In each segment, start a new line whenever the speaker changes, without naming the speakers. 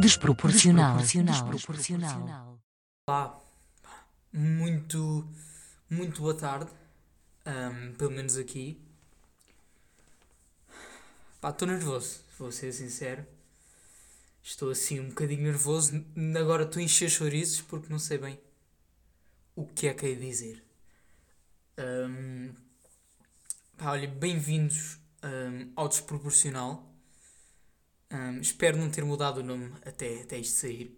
Desproporcional. Desproporcional.
Olá, muito, muito boa tarde, Ahm, pelo menos aqui. Pá, estou nervoso, vou ser sincero. Estou assim um bocadinho nervoso. Agora estou a encher chouriços porque não sei bem o que é que de dizer. Ahm, pá, olha, bem-vindos ahm, ao Desproporcional. Ahm, espero não ter mudado o nome até, até isto sair.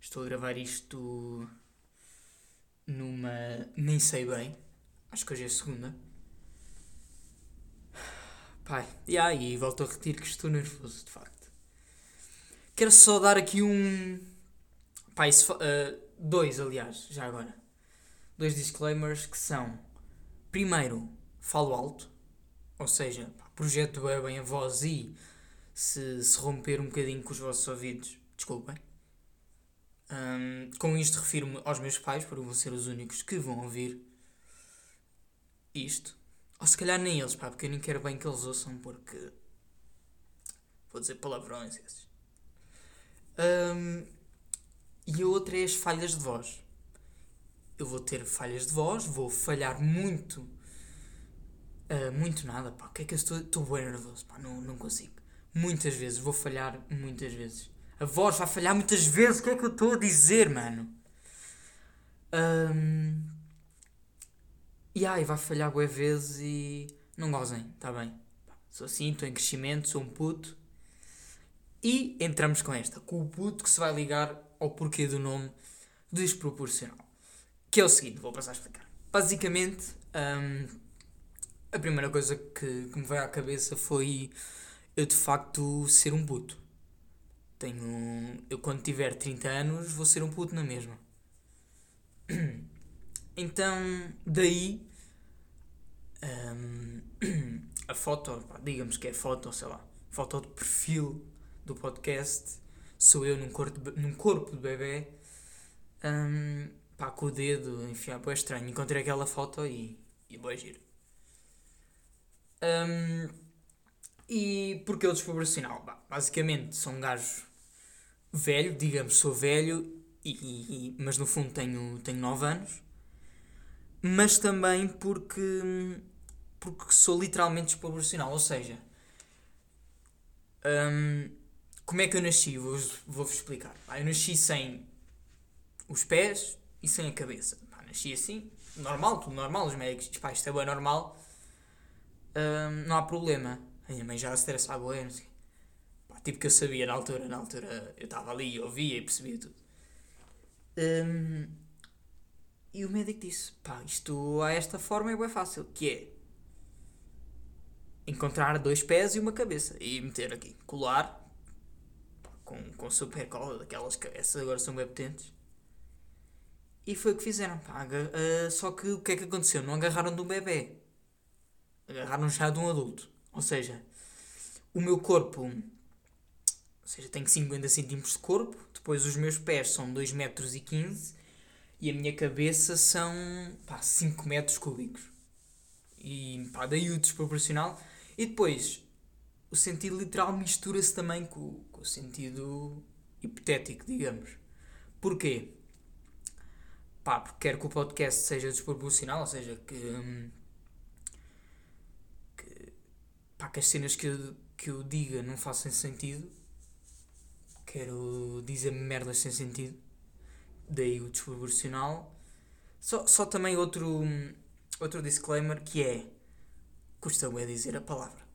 Estou a gravar isto numa. nem sei bem. Acho que hoje é segunda. Pai, e aí, volto a repetir que estou nervoso, de facto. Quero só dar aqui um. Pá, isso, ah, dois, aliás, já agora. Dois disclaimers que são. Primeiro, falo alto. Ou seja, projeto bem, bem a voz e se, se romper um bocadinho com os vossos ouvidos, desculpem. Ahm, com isto refiro-me aos meus pais, porque vão ser os únicos que vão ouvir isto. Ou se calhar nem eles, pá, porque eu nem quero bem que eles ouçam, porque. Vou dizer palavrões esses. Ahm, e a outra é as falhas de voz. Eu vou ter falhas de voz, vou falhar muito. ah, muito nada, pá. O que é que eu estou. Estou bem nervoso, pá, não, não consigo. Muitas vezes, vou falhar muitas vezes. A voz vai falhar muitas vezes. O que é que eu estou a dizer, mano? Ahm, E ai, vai falhar bué vezes e. Não gozem, tá bem. Sou assim, estou em crescimento, sou um puto. E entramos com esta, com o puto que se vai ligar ao porquê do nome desproporcional. Que é o seguinte, vou passar a explicar. Basicamente, ahm, a primeira coisa que, que me veio à cabeça foi eu de facto ser um puto. Tenho. Eu quando tiver 30 anos vou ser um puto na mesma. Então, daí. hum, a foto, digamos que é foto, sei lá, foto de perfil do podcast. Sou eu num corpo num corpo de bebê. hum, pá, com o dedo enfiado, é estranho. Encontrei aquela foto e. e boa giro. Hum, e porque eu desproporcional? Bah, basicamente, sou um gajo velho, digamos, sou velho, e, e- mas no fundo tenho, tenho 9 anos. Mas também porque, porque sou literalmente desproporcional. Ou seja, hum, como é que eu nasci? Vou-vos vou-vos explicar. Pá, eu nasci sem os pés e sem a cabeça. Pá, nasci assim, normal, tudo normal. Os médicos dizem, pá, isto é bem normal. Hum, não há problema. A minha mãe já se estressava, bué, não sei. Pá, tipo que eu sabia na altura, na altura eu estava ali, ouvia e percebia tudo. Hum, e o médico disse, pá, isto a esta forma é bem fácil, que é encontrar dois pés e uma cabeça e meter aqui, colar com, com super cola, daquelas que essas agora são bem potentes. E foi o que fizeram, pá, ah, só que o que é que aconteceu? Não agarraram de um bebê, agarraram já de um adulto. Ou seja, o meu corpo, ou seja, tenho 50 centímetros de corpo, depois os meus pés são 2 metros e 15 e a minha cabeça são pá, 5 metros cúbicos. E pá, daí o desproporcional. E depois, o sentido literal mistura-se também com, com o sentido hipotético, digamos. Porquê? Pá, porque quero que o podcast seja desproporcional, ou seja, que, hum, que, pá, que as cenas que eu, que eu diga não façam sentido. Quero dizer merdas sem sentido daí o desproporcional. Só, só também outro, outro disclaimer que é custa é dizer a palavra.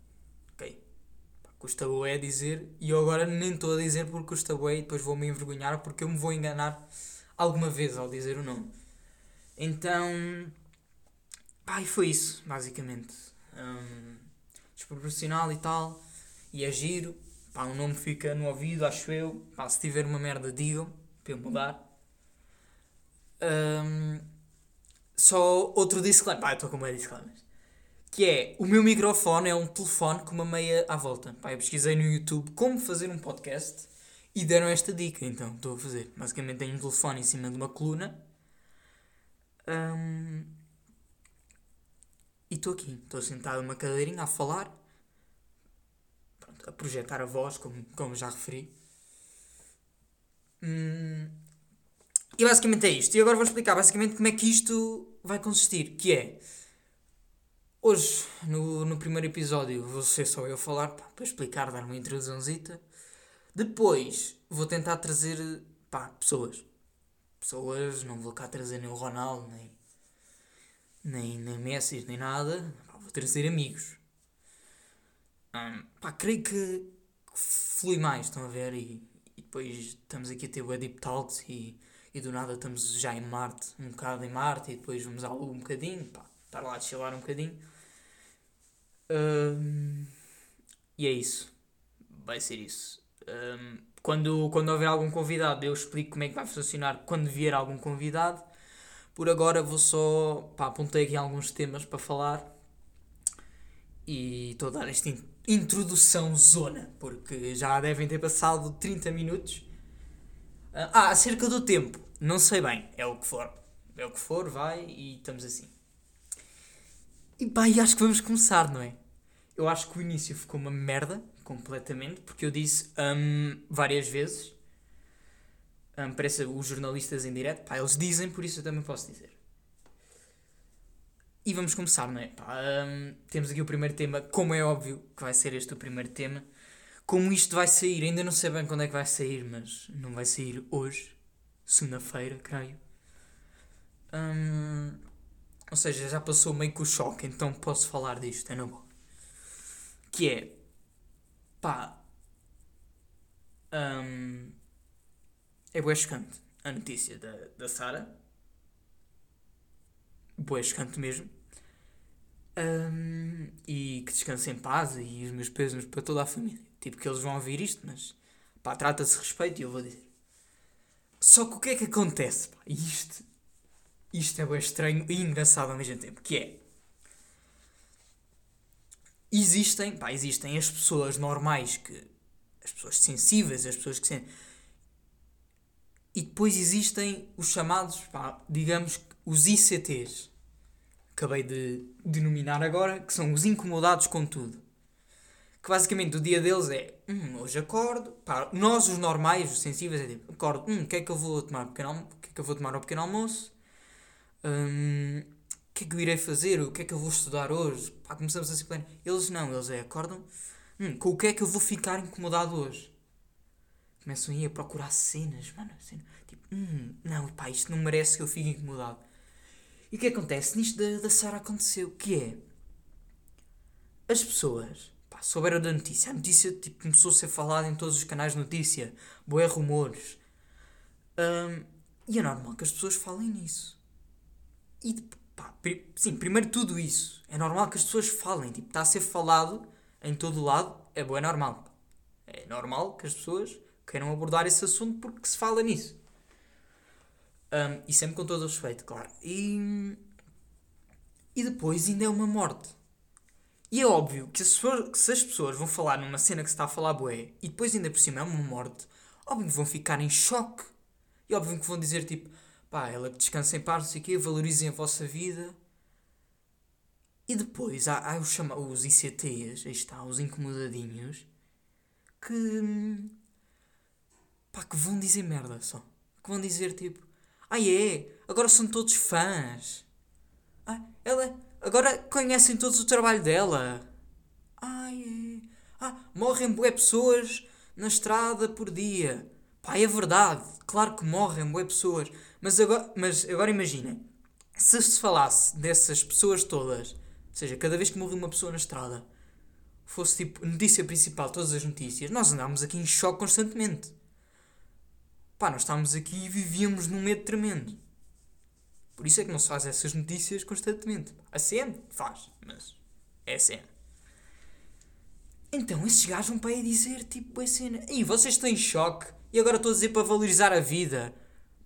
Custa é dizer e eu agora nem estou a dizer porque custa bué e depois vou-me envergonhar porque eu me vou enganar alguma vez ao dizer o nome. Então, pá, e foi isso, basicamente. Hum, desproporcional e tal, e é giro. Pá, o nome fica no ouvido, acho eu. Pá, se tiver uma merda, digam para eu mudar. Hum, só outro disclaimer. Pá, estou com meio disclaimers. Que é, o meu microfone é um telefone com uma meia à volta. Pá, eu pesquisei no YouTube como fazer um podcast E deram esta dica, então, estou a fazer. Basicamente tenho um telefone em cima de uma coluna. Hum, e estou aqui, estou sentado numa cadeirinha a falar. Pronto, a projetar a voz, como, como já referi. Hum, e basicamente é isto. E agora vou explicar basicamente como é que isto vai consistir. Que é... Hoje, no, no primeiro episódio, vou ser só eu falar, pá, para explicar, dar uma introduçãozita. Depois, vou tentar trazer, pá, pessoas. Pessoas, não vou cá trazer nem o Ronaldo, nem, nem, nem Messi, nem nada. Pá, vou trazer amigos. Hum, pá, creio que flui mais, estão a ver? E, e depois estamos aqui a ter o Deep Talks e, e do nada estamos já em Marte, um bocado em Marte, e depois vamos à um bocadinho, pá, estar lá a chilar um bocadinho. Um, e é isso. Vai ser isso. Um, quando, quando houver algum convidado, eu explico como é que vai funcionar quando vier algum convidado. Por agora vou só. Pá, apontei aqui alguns temas para falar. E estou a dar esta introdução zona, porque já devem ter passado 30 minutos. Ah, acerca do tempo, não sei bem, é o que for. É o que for, vai e estamos assim. E e acho que vamos começar, não é? Eu acho que o início ficou uma merda, completamente, porque eu disse um, várias vezes. Um, parece os jornalistas em direto, pá, eles dizem, por isso eu também posso dizer. E vamos começar, não é? Pá, um, temos aqui o primeiro tema, como é óbvio que vai ser este o primeiro tema. Como isto vai sair, ainda não sei bem quando é que vai sair, mas não vai sair hoje, segunda-feira, creio. Um, ou seja, já passou meio que o choque, então posso falar disto, é na boa. Que é. Pá. Um, é bué chocante a notícia da, da Sara. Bué chocante mesmo. Um, e que descanse em paz e os meus pesos para toda a família. Tipo, que eles vão ouvir isto, mas pá, trata-se respeito e eu vou dizer. Só que o que é que acontece? Pá? Isto isto é bem estranho e engraçado ao mesmo tempo, que é existem, pá, existem as pessoas normais que as pessoas sensíveis, as pessoas que sentem e depois existem os chamados, pá, digamos, os ICTs. Acabei de denominar agora, que são os incomodados com tudo. Que basicamente o dia deles é, hum, hoje acordo, pá, nós os normais, os sensíveis, é tipo, acordo, hum, o que é que eu vou tomar, pequeno, que é que vou tomar pequeno almoço? Hum, o que é que eu irei fazer? O que é que eu vou estudar hoje? Pá, começamos a se. Eles não, eles é, acordam. Hum, com o que é que eu vou ficar incomodado hoje? Começam a ir a procurar cenas, mano. Tipo, hum, não, pá, isto não merece que eu fique incomodado. E o que acontece? Nisto da, da Sara aconteceu, que é... As pessoas, pá, souberam da notícia. A notícia, tipo, começou a ser falada em todos os canais de notícia. Boé rumores. Um, e é normal que as pessoas falem nisso. E pá, sim, primeiro tudo isso. É normal que as pessoas falem. Tipo, está a ser falado em todo o lado. É bom, é normal. É normal que as pessoas queiram abordar esse assunto porque se fala nisso. Um, e sempre com todo o respeito, claro. E, e depois ainda é uma morte. E é óbvio que se, for, que se as pessoas vão falar numa cena que se está a falar bué e depois ainda por cima é uma morte, óbvio que vão ficar em choque. E óbvio que vão dizer tipo, pá, ela que descansa em paz, não sei o quê, valorizem a vossa vida. E depois há, há os, chama os ICTs, aí está, os incomodadinhos, que. pá, que vão dizer merda só. Que vão dizer tipo, ah é, agora são todos fãs. Ah, ela. agora conhecem todos o trabalho dela. Ah é. Ah, morrem boé pessoas na estrada por dia. Pá, é verdade, claro que morrem boé pessoas. Mas agora, mas agora imaginem, se se falasse dessas pessoas todas, ou seja, cada vez que morre uma pessoa na estrada, fosse tipo notícia principal, todas as notícias, nós andávamos aqui em choque constantemente. Pá, nós estávamos aqui e vivíamos num medo tremendo. Por isso é que não se faz essas notícias constantemente. A CN faz, mas é a CN. Então esses gajos vão para aí dizer tipo a cena. E vocês estão em choque e agora estou a dizer para valorizar a vida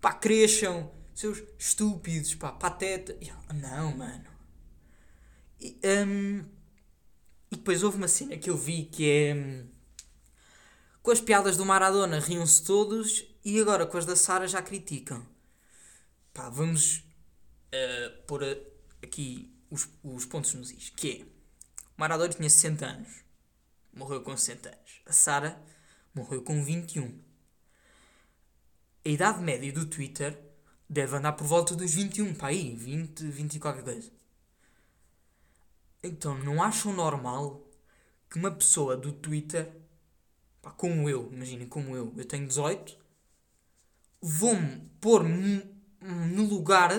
pá, cresçam, seus estúpidos, pá, pateta. Não, mano. E, um, e depois houve uma cena que eu vi que é. Um, Com as piadas do Maradona riam-se todos e agora com as da Sara já criticam. Pá, vamos uh, pôr aqui os, os pontos nos is. Que é, Maradona tinha 60 anos. Morreu com 60 anos. A Sara morreu com 21. A idade média do Twitter deve andar por volta dos 21, pá aí, 20, 20 e qualquer coisa. Então, não acham normal que uma pessoa do Twitter, pá, como eu, imaginem, como eu, eu tenho 18, vou-me pôr no lugar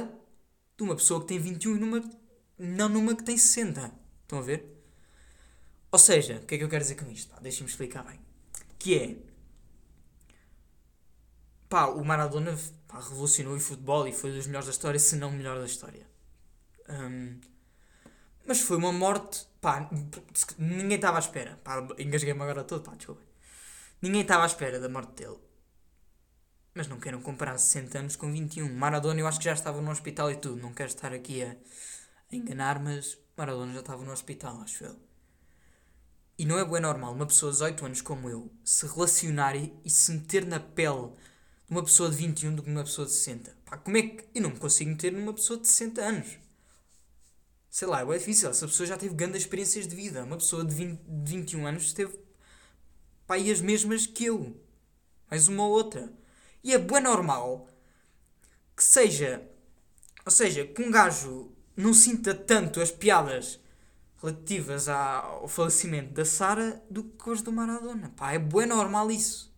de uma pessoa que tem 21 e numa, não numa que tem 60. Estão a ver? Ou seja, o que é que eu quero dizer com isto? Deixem-me explicar bem. Que é. Pá, o Maradona pá, revolucionou o futebol e foi dos melhores da história, se não o melhor da história. Um, mas foi uma morte. Pá, ninguém estava à espera. Pá, engasguei-me agora todo, pá, desculpa. Ninguém estava à espera da morte dele. Mas não queiram comparar 60 anos com 21. Maradona eu acho que já estava no hospital e tudo. Não quero estar aqui a, a enganar, mas Maradona já estava no hospital, acho eu. E não é bem normal uma pessoa de 18 anos como eu se relacionar e, e se meter na pele uma pessoa de 21 do que uma pessoa de 60. Pá, como é que eu não me consigo meter numa pessoa de 60 anos? Sei lá, é difícil. Essa pessoa já teve grandes experiências de vida. Uma pessoa de, 20, de 21 anos teve pá, e as mesmas que eu. Mais uma ou outra. E é bem normal que seja. Ou seja, que um gajo não sinta tanto as piadas relativas ao falecimento da Sara do que as do Maradona. Pá, é bem normal isso.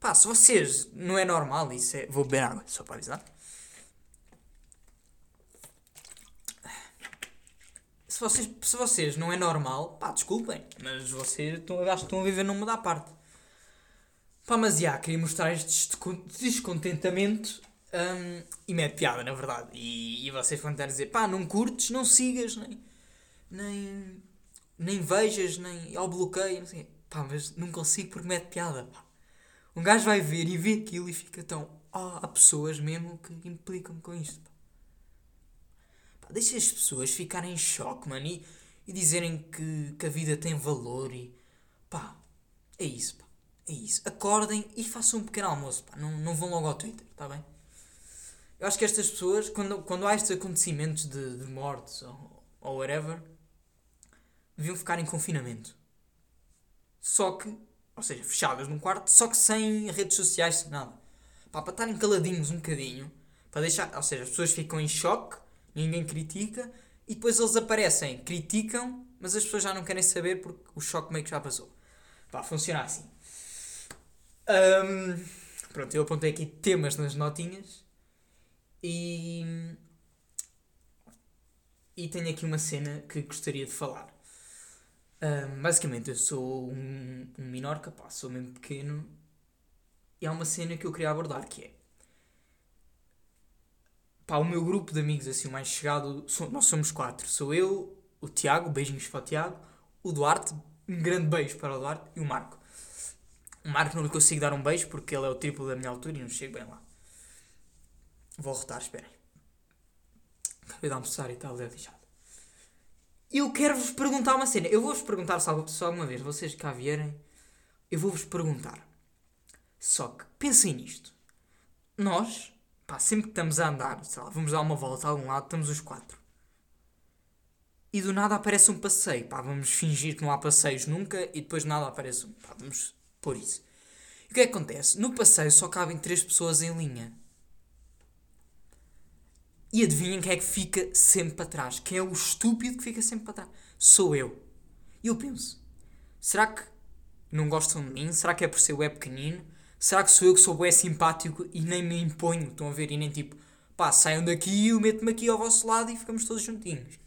Pá, se vocês não é normal isso, é... vou beber água, só para avisar. Se vocês, se vocês não é normal, pá, desculpem, mas vocês estão, acho que estão a viver numa da parte. Pá, mas já, queria mostrar este descontentamento um, e mete piada, na verdade. E, e vocês vão estar a dizer, pá, não curtes, não sigas, nem nem, nem vejas, nem ao bloqueio, não sei. Pá, mas não consigo porque mete piada. Pá. Um gajo vai ver e vê aquilo e fica tão. Oh, há pessoas mesmo que implicam com isto. Pá. Deixa as pessoas ficarem em choque, mano, e, e dizerem que, que a vida tem valor e. pá, é isso, pá. É isso. Acordem e façam um pequeno almoço, pá. Não, não vão logo ao Twitter, tá bem? Eu acho que estas pessoas, quando, quando há estes acontecimentos de, de mortes ou, ou whatever, deviam ficar em confinamento. Só que, ou seja, fechadas num quarto, só que sem redes sociais, nada. Pá, para estarem caladinhos um bocadinho, para deixar, ou seja, as pessoas ficam em choque, ninguém critica, e depois eles aparecem, criticam, mas as pessoas já não querem saber porque o choque meio que já passou. Pá, funciona assim. Um, pronto, eu apontei aqui temas nas notinhas e. E tenho aqui uma cena que gostaria de falar. Um, basicamente, eu sou um, um minorca, pá, sou mesmo pequeno. E há uma cena que eu queria abordar que é. Pá, o meu grupo de amigos assim, o mais chegado, nós somos quatro. Sou eu, o Tiago, beijinhos para o Tiago, o Duarte, um grande beijo para o Duarte, e o Marco. O Marco não lhe consigo dar um beijo porque ele é o triplo da minha altura e não chego bem lá. Vou rotar, esperem. Acabei de almoçar e tal, é deixado. Eu quero-vos perguntar uma cena. Eu vou-vos perguntar só, só uma vez, vocês cá vierem, eu vou-vos perguntar. Só que pensem nisto. Nós, pá, sempre que estamos a andar, sei lá, vamos dar uma volta a algum lado, estamos os quatro. E do nada aparece um passeio. Pá, vamos fingir que não há passeios nunca e depois nada aparece um. Pá, vamos pôr isso. E o que é que acontece? No passeio só cabem três pessoas em linha. E adivinhem quem é que fica sempre para trás? Quem é o estúpido que fica sempre para trás? Sou eu. E eu penso: será que não gostam de mim? Será que é por ser web pequenino? Será que sou eu que sou bué simpático e nem me imponho? Estão a ver? E nem tipo, pá, saiam daqui e eu meto-me aqui ao vosso lado e ficamos todos juntinhos.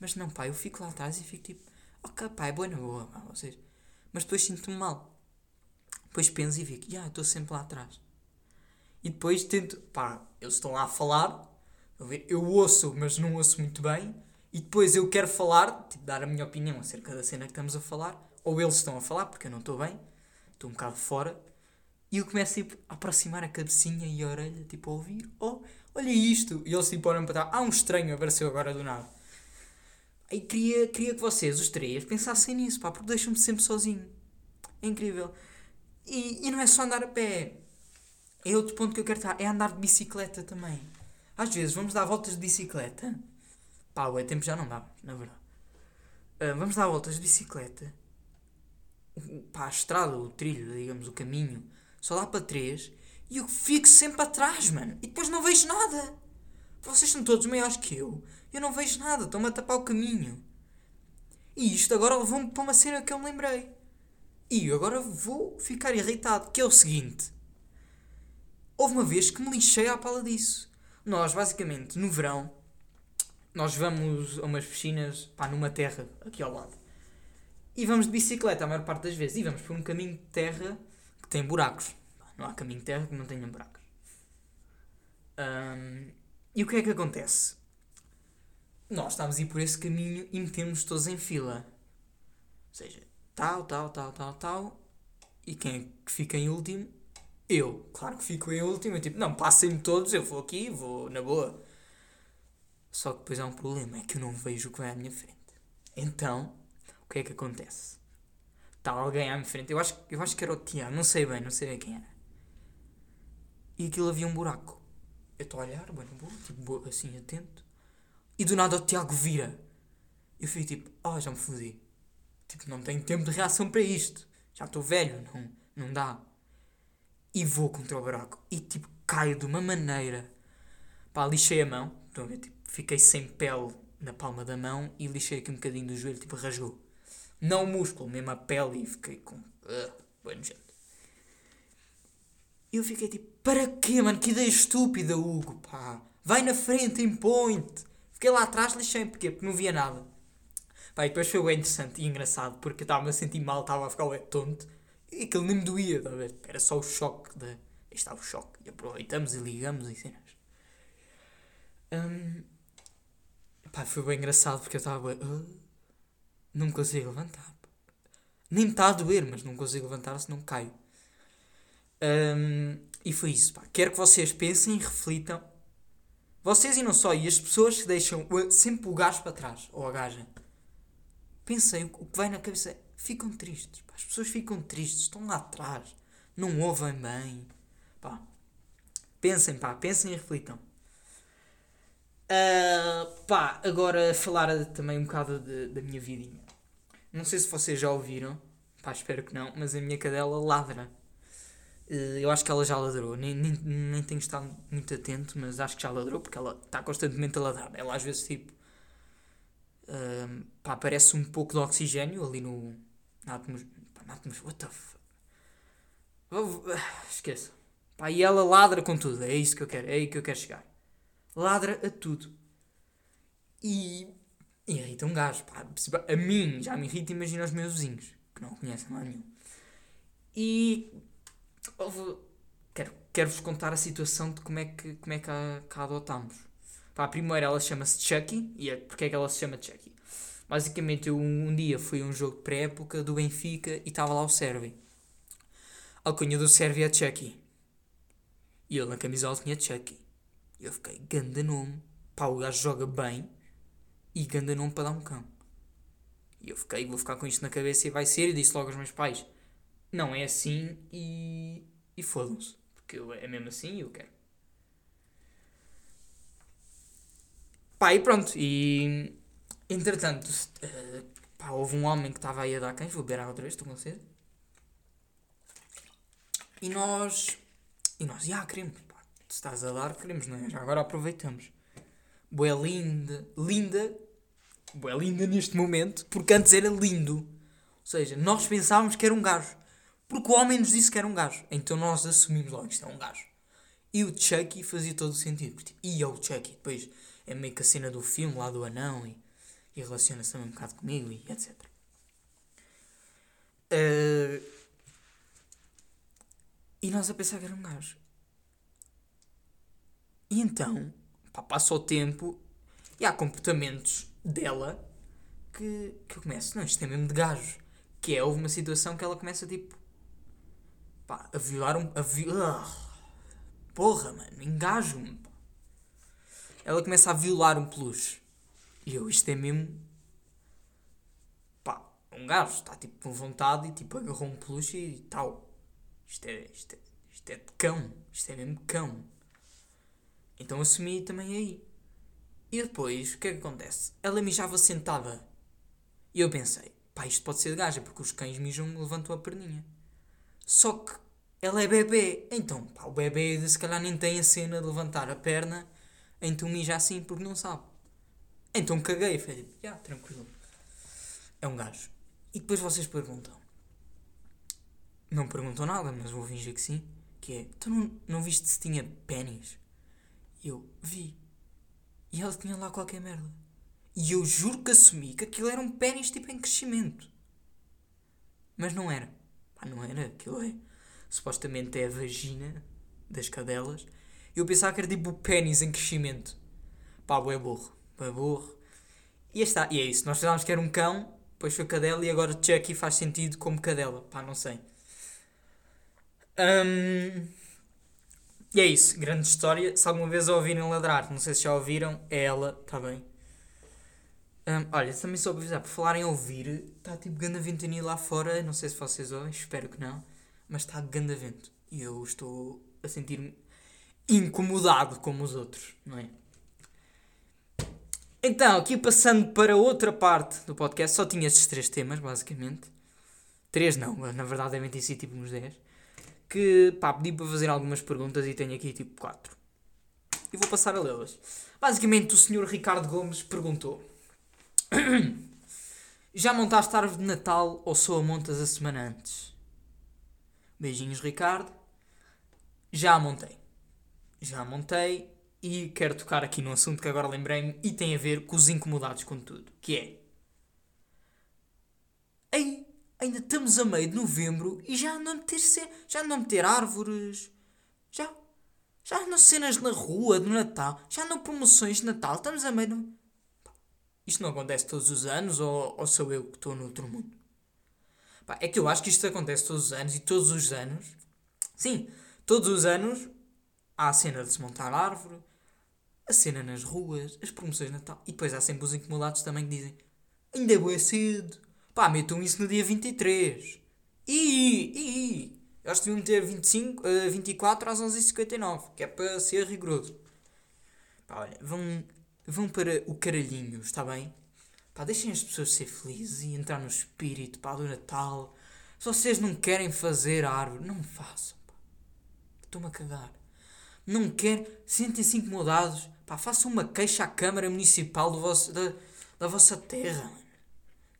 Mas não, pá, eu fico lá atrás e fico tipo, ok, pá, é boa na boa, pá, vocês. Mas depois sinto-me mal. Depois penso e fico, ah, estou sempre lá atrás. E depois tento, pá, eles estão lá a falar eu ouço, mas não ouço muito bem, e depois eu quero falar, tipo, dar a minha opinião acerca da cena que estamos a falar, ou eles estão a falar, porque eu não estou bem, estou um bocado fora, e eu começo tipo, a aproximar a cabecinha e a orelha, tipo, a ouvir, oh, olha isto, e eles tipo olham para trás, ah, um estranho apareceu agora do nada. Aí queria, queria que vocês, os três, pensassem nisso, pá, porque deixam-me sempre sozinho. É incrível. E, e não é só andar a pé. É outro ponto que eu quero estar. É andar de bicicleta também. Às vezes vamos dar voltas de bicicleta. Pá, o tempo já não dá, na verdade. Uh, vamos dar voltas de bicicleta. Pá, a estrada, o trilho, digamos, o caminho. Só dá para três. E eu fico sempre atrás, mano. E depois não vejo nada. Vocês são todos maiores que eu. Eu não vejo nada. Estão-me a tapar o caminho. E isto agora levou-me para uma cena que eu me lembrei. E agora vou ficar irritado. Que é o seguinte. Houve uma vez que me lixei à pala disso. Nós, basicamente, no verão, nós vamos a umas piscinas, pá, numa terra, aqui ao lado. E vamos de bicicleta a maior parte das vezes. E vamos por um caminho de terra que tem buracos. Não há caminho de terra que não tenha buracos. Um, e o que é que acontece? Nós estávamos a ir por esse caminho e metemos todos em fila. Ou seja, tal, tal, tal, tal, tal. E quem é que fica em último? Eu. Claro que fico em último. Tipo, não, passem-me todos, eu vou aqui, vou na boa. Só que depois há um problema, é que eu não vejo o que vai à minha frente. Então, o que é que acontece? Está alguém à minha frente, eu acho, eu acho que era o Tiago, não sei bem, não sei bem quem era. E aquilo havia um buraco. Eu estou a olhar, bem, boa, tipo, assim, atento. E do nada o Tiago vira. Eu fico tipo, oh, já me fodi. Tipo, não tenho tempo de reação para isto. Já estou velho, não, não dá. E vou contra o buraco. E tipo, caio de uma maneira. Pá, lixei a mão. Estão a ver? Tipo, fiquei sem pele na palma da mão e lixei aqui um bocadinho do joelho, tipo, rasgou. Não o músculo, mesmo a pele e fiquei com. Uh, bem nojento. Eu fiquei tipo, para quê, mano? Que ideia estúpida, Hugo, pá. Vai na frente, impõe-te. Fiquei lá atrás, lixei? Porque não via nada. Pá, e depois foi bem interessante e engraçado, porque estava-me a sentir mal, estava a ficar bem tonto. Aquilo nem me doía, tá ver? Era só o choque de... Estava o choque. E aproveitamos e ligamos e cenas. Um, pá, foi bem engraçado porque eu estava... Uh, não consigo levantar. Nem está a doer, mas não consigo levantar se não caio. Um, e foi isso, pá. Quero que vocês pensem e reflitam. Vocês e não só, e as pessoas que deixam sempre o gajo para trás, ou a gaja. Pensem, o que vai na cabeça ficam tristes. Pá. As pessoas ficam tristes, estão lá atrás, não ouvem bem. Pá. Pensem, pá, pensem e reflitam. Uh, pá, agora falar também um bocado de, da minha vidinha. Não sei se vocês já ouviram, pá, espero que não, mas a minha cadela ladra. Uh, eu acho que ela já ladrou, nem, nem, nem tenho estado muito atento, mas acho que já ladrou porque ela está constantemente a ladrar. Ela às vezes, tipo, uh, pá, parece um pouco de oxigênio ali no. Na atmosfera. What the fuck? Oh, esqueça. Pá, e ela ladra com tudo, é isso que eu quero, é aí que eu quero chegar. Ladra a tudo. E e irrita um gajo, pá. A mim já me irrita, imagina os meus vizinhos, que não conhecem lá nenhum. E. Quero, quero-vos contar a situação de como é que, como é que a, que a adotámos. Pá, primeiro ela chama-se Chucky. E é, porque é que ela se chama Chucky? Basicamente, um, um dia fui a um jogo pré-época do Benfica e estava lá o Servi. A alcunha do Servi é Chucky. E ele na camisola tinha Chucky. E eu fiquei, ganda nome. Pá, o gajo joga bem e ganda nome para dar um cão. E eu fiquei, vou ficar com isto na cabeça e vai ser. E disse logo aos meus pais: Não é assim e, e fodam-se. Porque eu, é mesmo assim e eu quero. Pá, e pronto. E entretanto, uh, pá, houve um homem que estava aí a dar cães. Vou beber água outra vez, estou com sede. E nós. E nós, já queremos. Pá, se estás a dar, queremos, não é? Já agora aproveitamos. Boa linda, linda é linda neste momento, porque antes era lindo. Ou seja, nós pensávamos que era um gajo. Porque o homem nos disse que era um gajo. Então nós assumimos logo, isto é um gajo. E o Chucky fazia todo o sentido. Porque, tipo, e é o Chucky. Depois é meio que a cena do filme lá do anão e, e relaciona-se também um bocado comigo e etc. Uh, e nós a pensar que era um gajo. E então, pá, passa o tempo e há comportamentos dela que, que eu começo, não, isto é mesmo de gajo. Que é, houve uma situação que ela começa tipo pá, a violar um. A uh, porra, mano, engajo-me. Ela começa a violar um peluche. E eu, isto é mesmo. pá, um gajo, está tipo com vontade e tipo agarrou um peluche e tal. Isto é, isto é, isto é de cão, isto é mesmo cão. Então assumi também aí. E depois, o que é que acontece? Ela mijava sentada. E eu pensei, pá, isto pode ser de gaja, porque os cães mijam levantam a perninha. Só que ela é bebê. Então, pá, o bebê se calhar nem tem a cena de levantar a perna, então mija assim porque não sabe. Então caguei, falei, já, yeah, tranquilo. É um gajo. E depois vocês perguntam. Não perguntam nada, mas vou fingir que sim. Que é, tu não, não viste se tinha pênis? Eu vi. E ela tinha lá qualquer merda. E eu juro que assumi que aquilo era um pênis tipo em crescimento. Mas não era. Pá, não era. Aquilo é. Supostamente é a vagina das cadelas. Eu pensava que era tipo o pênis em crescimento. Pá, é burro. É burro. E, está. e é isso. Nós pensávamos que era um cão, depois foi cadela e agora Chucky faz sentido como cadela. Pá, não sei. Um, e é isso, grande história. Se alguma vez a ouvirem ladrar, não sei se já ouviram, é ela, está bem. Um, olha, também para avisar, por falar em ouvir, está tipo ganda ventania lá fora, não sei se vocês ouvem, espero que não, mas está ganda vento. E eu estou a sentir-me incomodado como os outros, não é? Então, aqui passando para outra parte do podcast, só tinha estes três temas, basicamente. Três não, na verdade devem ter sido tipo uns 10 que pá, pedi para fazer algumas perguntas e tenho aqui tipo quatro. E vou passar a lê-las. Basicamente, o senhor Ricardo Gomes perguntou: Já montaste árvore de Natal ou só a montas a semana antes? Beijinhos, Ricardo. Já a montei. Já a montei e quero tocar aqui num assunto que agora lembrei-me e tem a ver com os incomodados com tudo, que é... Ei, ainda estamos a meio de novembro e já andam a meter, já andam a meter árvores. Já, já andam cenas na rua de Natal. Já andam promoções de Natal. Estamos a meio de... Isto não acontece todos os anos ou, ou sou eu que estou no outro mundo? Pá, é que eu acho que isto acontece todos os anos e todos os anos... Sim, todos os anos há a cena de se montar árvore, a cena nas ruas, as promoções de Natal. E depois há sempre os incomodados também que dizem ainda é boa cedo Pá, metam isso no dia 23. E, e, eles deviam ter 25, uh, 24 às 11h59, que é para ser rigoroso. Pá, olha, vão, vão para o caralhinho, está bem? Pá, deixem as pessoas ser felizes e entrar no espírito, pá, do Natal. Se vocês não querem fazer árvore, não façam. Estou-me a cagar. Não querem, sentem-se incomodados, pá, façam uma queixa à Câmara Municipal vosso, da, da vossa terra,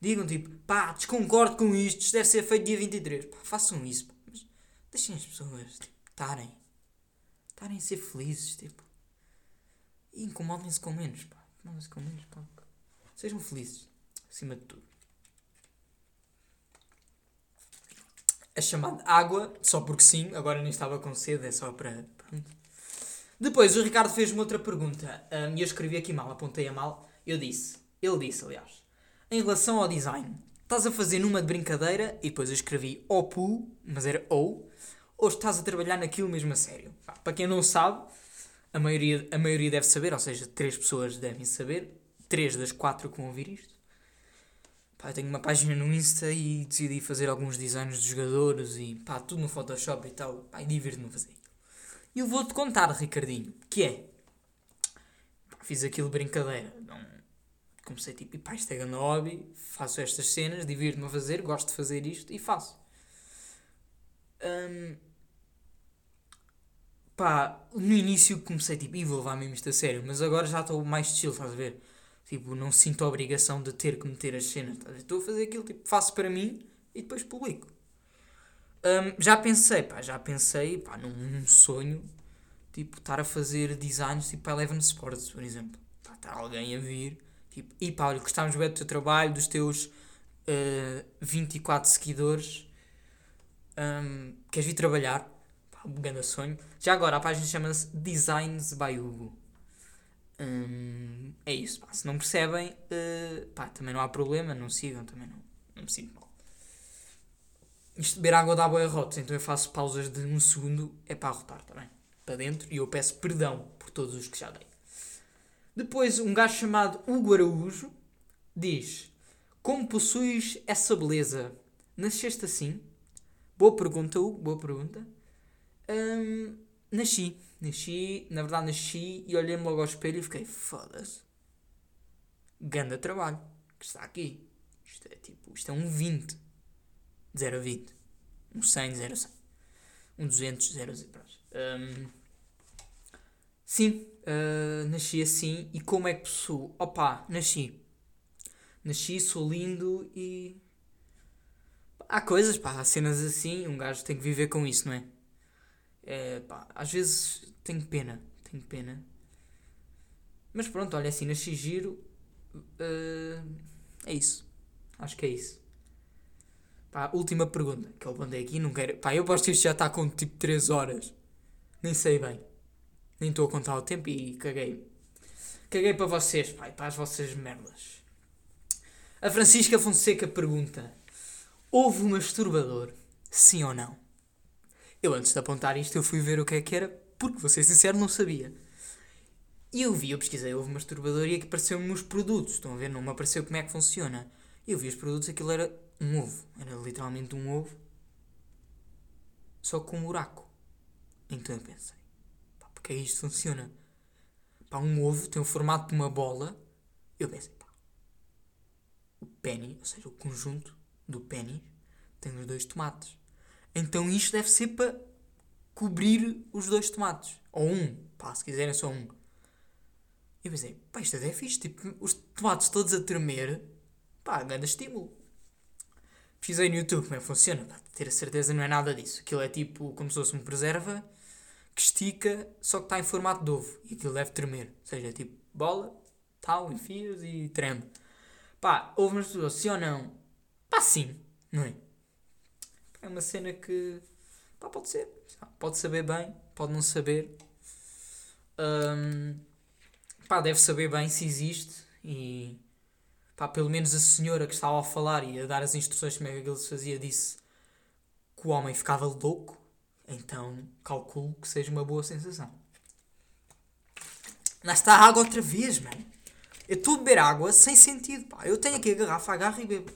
Digam tipo, pá, desconcordo com isto, isto deve ser feito dia 23. Pá, façam isso, pá. Mas deixem as pessoas tipo, estarem. Estarem a ser felizes, tipo. E incomodem-se com menos, pá. Incomodem-se com menos, pá. Sejam felizes, acima de tudo. É chamado água, só porque sim, agora nem estava com sede, é só para. Pronto. Depois o Ricardo fez-me outra pergunta um, e eu escrevi aqui mal, apontei a mal. Eu disse, ele disse, aliás, em relação ao design, estás a fazer numa de brincadeira e depois eu escrevi OPU, mas era ou, ou estás a trabalhar naquilo mesmo a sério? Para quem não sabe, a maioria, a maioria deve saber, ou seja, três pessoas devem saber, três das quatro que vão ouvir isto. Pá, eu tenho uma página no Insta e decidi fazer alguns designs de jogadores e pá, tudo no Photoshop e tal. Pá, e divirto-me fazer. E eu vou-te contar, Ricardinho, que é. Fiz aquilo brincadeira. Não, comecei tipo, e pá, isto é grande hobby, faço estas cenas, divirto-me a fazer, gosto de fazer isto e faço. Um, pá, no início comecei tipo, e vou levar mesmo isto a sério, mas agora já estou mais chill, estás a ver? Tipo, não sinto a obrigação de ter que meter as cenas, estás a ver? Estou a fazer aquilo, tipo, faço para mim e depois publico. Um, já pensei, pá, já pensei, pá, num, sonho, tipo, estar a fazer designs tipo para Eleven Sports, por exemplo. Pá, está alguém a vir Tipo, e pá, olha, gostávamos bem do teu trabalho, dos teus uh, eh, 24 seguidores. Um, queres vir trabalhar? Pá, um grande sonho. Já agora, a página chama-se Designs by Hugo. Um, é isso, pá. Se não percebem, uh, pá, também não há problema, não sigam, também não, não me sinto mal. Isto beber água dá boia rotos, então eu faço pausas de um segundo, é para arrotar, também tá Para dentro, e eu peço perdão por todos os que já dei. Depois, um gajo chamado Hugo Araújo diz: Como possuis essa beleza? Nasceste assim? Boa pergunta, Hugo, boa pergunta. Hum, nasci. Nasci, na verdade nasci e olhei-me logo ao espelho e fiquei, foda-se. Ganda trabalho. Que está aqui. Isto é tipo, isto é um 20. 0 a 20. Um 100, 0 a 100. Um 200, 0 a 0. Um, sim, uh, nasci assim. E como é que possuo? Opa, nasci. Nasci, sou lindo e. Há coisas, pá, há cenas assim. Um gajo tem que viver com isso, não é? é pá, às vezes tenho pena. Tenho pena. Mas pronto, olha assim, nasci giro. Uh, é isso. Acho que é isso. Pá, última pergunta, que eu mandei aqui, não quero. Pá, eu posto que isto já está com tipo 3 horas. Nem sei bem. Nem estou a contar o tempo e caguei. Caguei para vocês, pá, para as vossas merdas. A Francisca Fonseca pergunta: Houve um masturbador? Sim ou não? Eu antes de apontar isto, eu fui ver o que é que era, porque vou ser sincero, não sabia. E eu vi, eu pesquisei, houve um masturbador e aqui apareceu-me os produtos. Estão a ver? Não me apareceu como é que funciona. Eu vi os produtos, aquilo era um ovo. Era literalmente um ovo. Só com um buraco. Então eu pensei, pá, porque é isto funciona? Pá, um ovo tem o formato de uma bola. Eu pensei, pá, o penny, ou seja, o conjunto do penny, tem os dois tomates. Então isto deve ser para cobrir os dois tomates. Ou um, pá, se quiserem só um. Eu pensei, pá, isto é fixe, tipo, os tomates todos a tremer, pá, grande estímulo. Pesquisei no YouTube como é que funciona, para ter a certeza não é nada disso. Aquilo é tipo como se fosse uma preserva que estica, só que está em formato de ovo. E aquilo deve tremer. Ou seja, é tipo bola, tal, enfias e treme. Pá, houve umas pessoas, sim ou não? Pá, sim, não é? É uma cena que, pá, pode ser. Pode saber bem, pode não saber. Um, pá, deve saber bem se existe e pá, pelo menos a senhora que estava a falar e a dar as instruções de como é que aquilo se fazia disse que o homem ficava louco, então calculo que seja uma boa sensação. Lá está a água outra vez, mano. Eu estou a beber água sem sentido, pá. Eu tenho aqui a garrafa, agarro e bebo.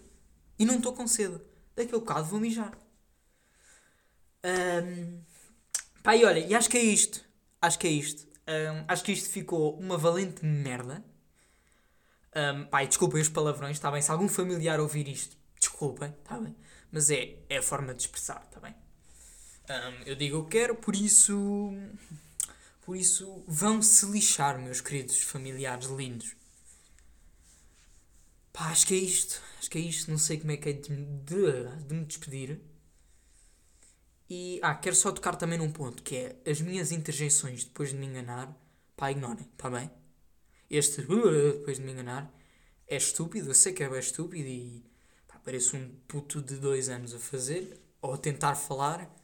E não estou com sede. Daqui a bocado vou mijar. Um, pá, e olha, e acho que é isto. Acho que é isto. Um, acho que isto ficou uma valente merda. Um, pai, desculpem os palavrões, está bem? Se algum familiar ouvir isto, desculpem, está bem? Mas é, é a forma de expressar, está bem? Um, eu digo que quero, por isso. Por isso, vão-se lixar, meus queridos familiares lindos. Pá, acho que é isto. Acho que é isto. Não sei como é que é de, de, de me despedir. E, ah, quero só tocar também num ponto, que é as minhas interjeições depois de me enganar. Pá, ignorem, está bem? Este, depois de me enganar, é estúpido. Eu sei que é bem estúpido e pá, parece um puto de dois anos a fazer, ou a tentar falar.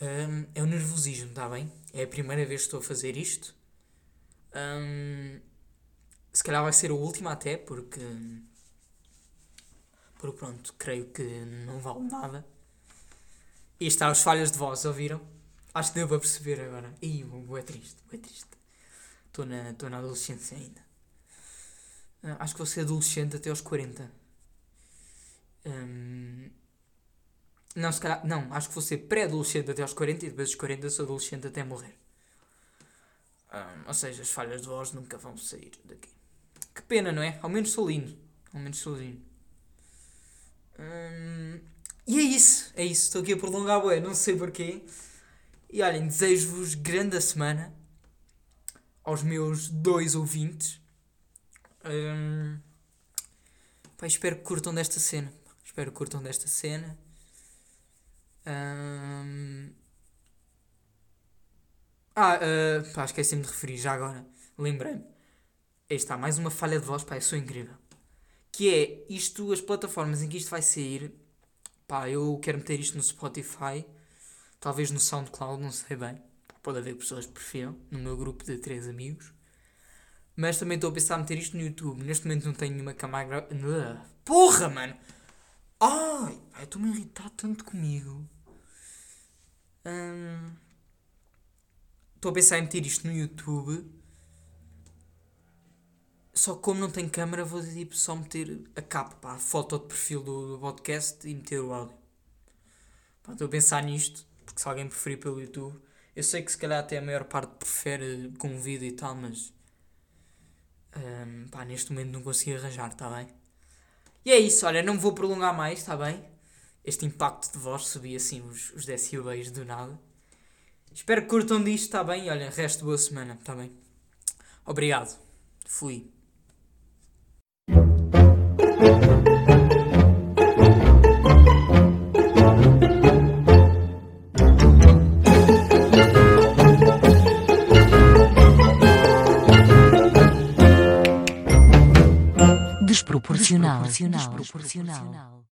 Um, é o nervosismo, está bem? É a primeira vez que estou a fazer isto. Um, se calhar vai ser a última até, porque. Porque pronto, creio que não vale nada. E está as falhas de voz, ouviram? Acho que deu para perceber agora. Ih, é triste, é triste. Estou na, na adolescência ainda. Uh, acho que vou ser adolescente até aos 40. Um, não, se calhar. Não, acho que vou ser pré-adolescente até aos 40 e depois dos 40 sou adolescente até morrer. Um, ou seja, as falhas de voz nunca vão sair daqui. Que pena, não é? Ao menos sou lindo. Ao menos sou lindo. E é isso. É isso. Estou aqui a prolongar a não sei porquê. E olhem, desejo-vos grande semana aos meus dois ouvintes. Um, pá, espero que curtam desta cena. Espero que curtam desta cena. Um, ah, uh, pá, esqueci-me de referir já agora. Lembrei-me. Está, mais uma falha de voz, pá, eu sou incrível. Que é isto, as plataformas em que isto vai sair. Pá, eu quero meter isto no Spotify. Talvez no SoundCloud, não sei bem. Pode haver pessoas que prefiram, no meu grupo de três amigos. Mas também estou a pensar em meter isto no YouTube. Neste momento não tenho nenhuma câmera. Porra, mano! Ai, estou-me a irritar tanto comigo. Hum, estou a pensar em meter isto no YouTube. só que como não tenho câmera, vou tipo, só meter a capa, pá, a foto de perfil do, do podcast e meter o áudio. Estou a pensar nisto, porque se alguém preferir pelo YouTube, eu sei que se calhar até a maior parte prefere com vídeo e tal, mas hum, pá, neste momento não consegui arranjar, está bem? E é isso, olha, não me vou prolongar mais, está bem? Este impacto de voz subi assim os, os decibéis do nada. Espero que curtam disto, está bem? E olha, resto boa semana, está bem? Obrigado. Fui.
Desproporcional. Desproporcional.